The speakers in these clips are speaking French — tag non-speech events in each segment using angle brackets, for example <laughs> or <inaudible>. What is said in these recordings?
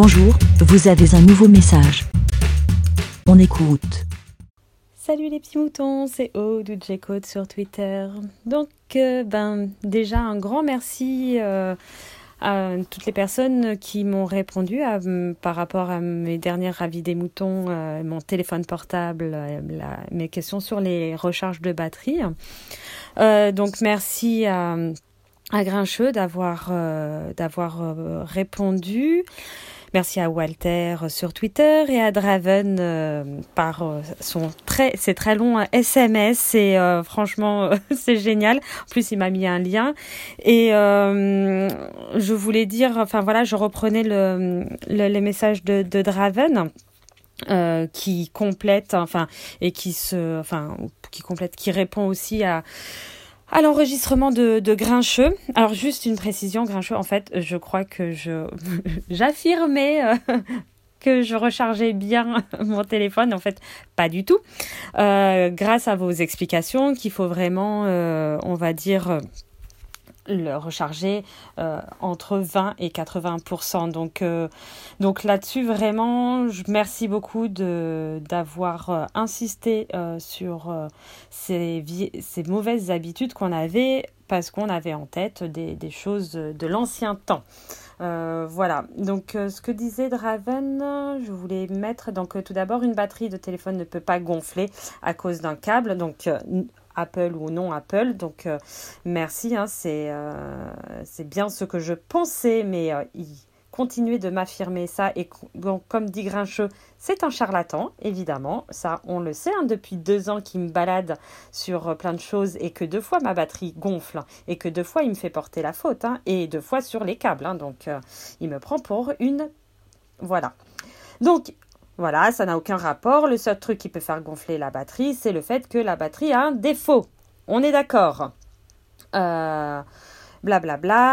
Bonjour, vous avez un nouveau message. On écoute. Salut les petits moutons, c'est Aude ou J-Code sur Twitter. Donc, euh, ben, déjà un grand merci euh, à toutes les personnes qui m'ont répondu par rapport à mes dernières avis des moutons, euh, mon téléphone portable, mes questions sur les recharges de batterie. donc, merci à Grincheux d'avoir répondu. Merci à Walter sur Twitter et à Draven euh, par euh, son très, c'est très long SMS et euh, franchement <laughs> c'est génial. En plus il m'a mis un lien et je voulais dire, enfin voilà, je reprenais le, le les messages de, Draven. Euh, qui complète enfin et qui se enfin qui complète qui répond aussi à à l'enregistrement de, Grincheux. Alors juste une précision, Grincheux, en fait, je crois que je <laughs> j'affirmais euh, <laughs> que je rechargeais bien <laughs> mon téléphone. En fait, pas du tout. Euh, grâce à vos explications, qu'il faut vraiment, euh, on va dire le recharger euh, entre 20 et 80% Donc, euh, donc là-dessus, vraiment, je merci beaucoup d'avoir euh, insisté sur ces, ces mauvaises habitudes qu'on avait parce qu'on avait en tête des, des choses de l'ancien temps. voilà, donc ce que disait Draven, je voulais mettre, donc tout d'abord, une batterie de téléphone ne peut pas gonfler à cause d'un câble, donc Apple ou non Apple. Donc euh, merci, hein, euh, c'est bien ce que je pensais, mais euh, il continuait de m'affirmer ça. Et comme dit Grincheux, c'est un charlatan, évidemment. Ça, on le sait, hein, depuis deux ans qu'il me balade sur plein de choses et que deux fois ma batterie gonfle et que deux fois il me fait porter la faute hein, et deux fois sur les câbles. donc il me prend pour une... Voilà. Donc, voilà, ça n'a aucun rapport. Le seul truc qui peut faire gonfler la batterie, c'est le fait que la batterie a un défaut. On est d'accord. Blablabla.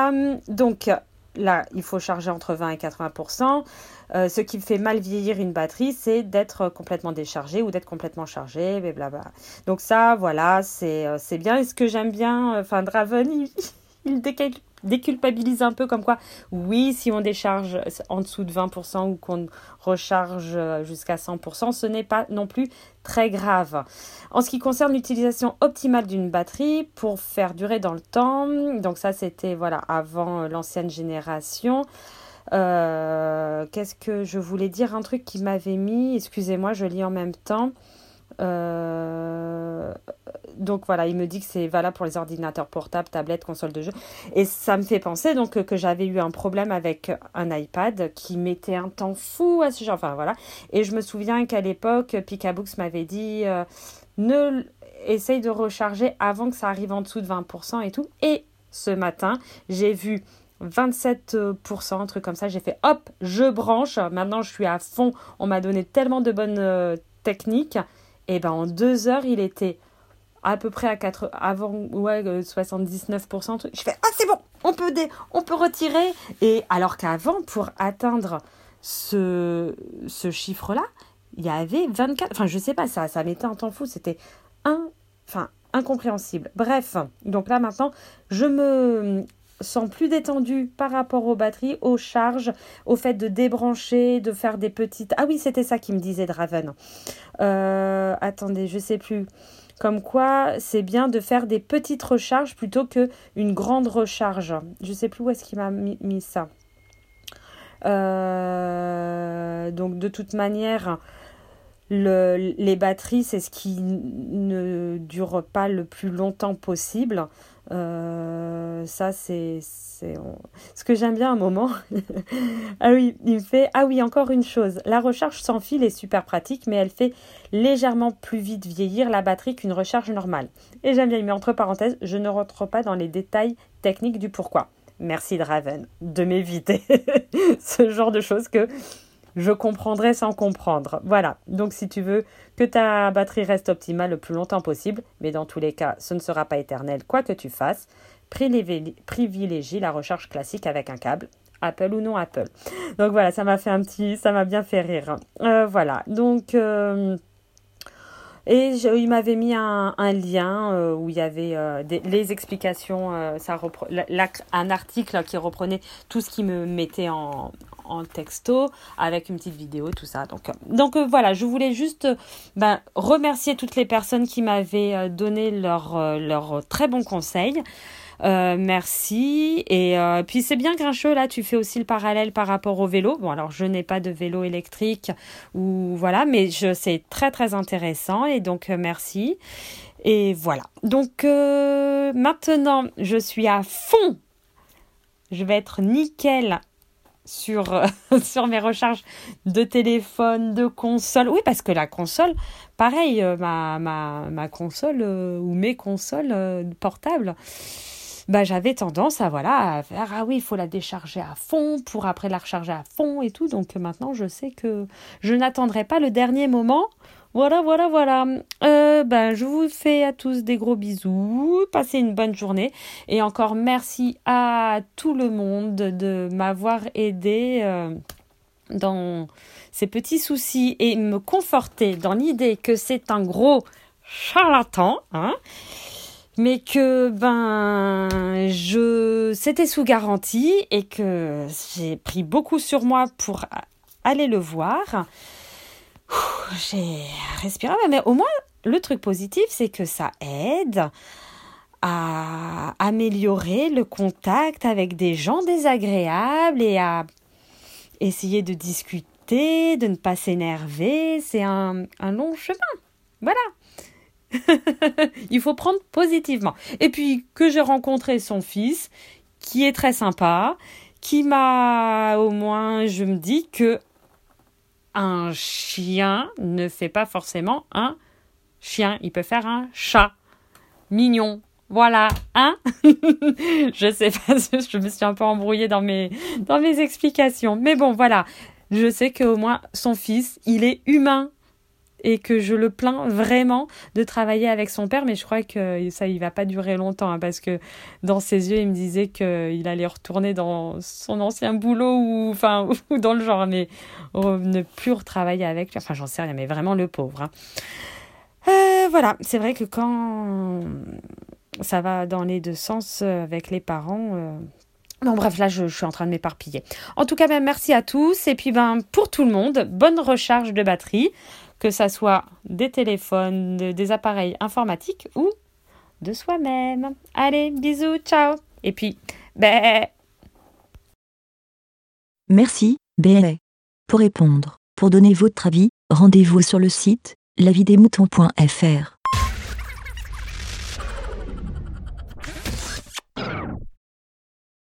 Euh, bla. Donc là, il faut charger entre 20 et 80% euh, ce qui fait mal vieillir une batterie, c'est d'être complètement déchargée ou d'être complètement blablabla. Donc ça, voilà, c'est euh, bien. Et ce que j'aime bien, enfin, Draven, <laughs> il, il déculpabilise un peu comme quoi, oui, si on décharge en dessous de 20% ou qu'on recharge jusqu'à 100%, ce n'est pas non plus très grave. En ce qui concerne l'utilisation optimale d'une batterie pour faire durer dans le temps, donc ça c'était voilà avant l'ancienne génération. Euh, qu'est-ce que je voulais dire? Un truc qui m'avait mis, excusez-moi, je lis en même temps. Euh, donc voilà, il me dit que c'est valable pour les ordinateurs portables, tablettes, consoles de jeu. Et ça me fait penser donc que j'avais eu un problème avec un iPad qui mettait un temps fou à ce genre. Enfin voilà. Et je me souviens qu'à l'époque, Picabooks m'avait dit euh, ne essaye de recharger avant que ça arrive en dessous de 20% et tout. Et ce matin, j'ai vu 27%, un truc comme ça. J'ai fait hop, je branche. Maintenant, je suis à fond. On m'a donné tellement de bonnes euh, techniques. Et ben en deux heures, il était à peu près à 4, avant ouais, 79%. Euh, je fais, ah c'est bon, on peut, on peut retirer. Et alors qu'avant, pour atteindre ce, ce chiffre-là, il y avait 24, enfin je sais pas, ça, ça mettait un temps fou, c'était un, enfin, incompréhensible. Bref, donc là maintenant, je me sens plus détendue par rapport aux batteries, aux charges, au fait de débrancher, de faire des petites... Ah oui, c'était ça qui me disait Draven. Euh, attendez, je sais plus. Comme quoi, c'est bien de faire des petites recharges plutôt que une grande recharge. Je sais plus où est-ce qu'il m'a mis, ça. Euh, donc de toute manière, les batteries, c'est ce qui ne dure pas le plus longtemps possible. Euh, ça, c'est ce que j'aime bien un moment. <laughs> ah oui, il me fait Ah oui, encore une chose. La recharge sans fil est super pratique, mais elle fait légèrement plus vite vieillir la batterie qu'une recharge normale. Et j'aime bien, il met entre parenthèses Je ne rentre pas dans les détails techniques du pourquoi. Merci Draven de m'éviter <laughs> ce genre de choses que je comprendrai sans comprendre. Voilà, donc si tu veux que ta batterie reste optimale le plus longtemps possible, mais dans tous les cas, ce ne sera pas éternel quoi que tu fasses, privilégie la recharge classique avec un câble. Apple ou non Apple. Donc voilà, ça m'a fait un petit, ça m'a bien fait rire. Euh, voilà, donc euh, Et il m'avait mis un, lien euh, où il y avait euh, les explications, euh, ça un article qui reprenait tout ce qui me mettait en, texto avec une petite vidéo, tout ça. Donc, donc voilà, je voulais juste ben, remercier toutes les personnes qui m'avaient donné leurs leur très bons conseils. Euh, merci. Et euh, puis c'est bien Grincheux, là, tu fais aussi le parallèle par rapport au vélo. Bon, alors je n'ai pas de vélo électrique ou voilà, mais je c'est très très intéressant et donc euh, merci. Et voilà. Donc maintenant, je suis à fond. Je vais être nickel <laughs> sur, mes recharges de téléphone, de console. Oui, parce que la console, pareil, ma console ou mes consoles portables, bah, j'avais tendance à voilà à faire ah oui il faut la décharger à fond pour après la recharger à fond et tout. Donc maintenant je sais que je n'attendrai pas le dernier moment. Voilà voilà voilà. Euh, ben je vous fais à tous des gros bisous. Passez une bonne journée. Et encore merci à tout le monde de m'avoir aidé euh, dans ces petits soucis et me conforter dans l'idée que c'est un gros charlatan hein mais que ben je c'était sous garantie et que j'ai pris beaucoup sur moi pour aller le voir. J'ai respiré, mais au moins le truc positif, c'est que ça aide à améliorer le contact avec des gens désagréables et à essayer de discuter, de ne pas s'énerver. C'est un, un long chemin. Voilà. <laughs> Il faut prendre positivement. Et puis que j'ai rencontré son fils, qui est très sympa, qui m'a au moins, je me dis que un chien ne fait pas forcément un chien. Il peut faire un chat mignon. Voilà, hein? <laughs> Je sais pas, <laughs> je me suis un peu embrouillée dans mes, dans mes explications. Mais bon, voilà. Je sais qu'au moins son fils, il est humain et que je le plains vraiment de travailler avec son père, mais je crois que ça, il va pas durer longtemps hein, parce que dans ses yeux, il me disait qu'il allait retourner dans son ancien boulot ou, enfin, <laughs> ou dans le genre, mais ne plus retravailler avec lui. Enfin, j'en sais rien, mais vraiment le pauvre. Hein. Euh, voilà, c'est vrai que quand ça va dans les deux sens euh, avec les parents, euh, Bon bref, là je, suis en train de m'éparpiller. En tout cas, ben, merci à tous. Et puis ben, pour tout le monde, bonne recharge de batterie que ça soit des téléphones, des appareils informatiques ou de soi-même. Allez, bisous, ciao. Et puis, ben... Merci, bé. Pour répondre, pour donner votre avis, rendez-vous sur le site lavidemouton.fr.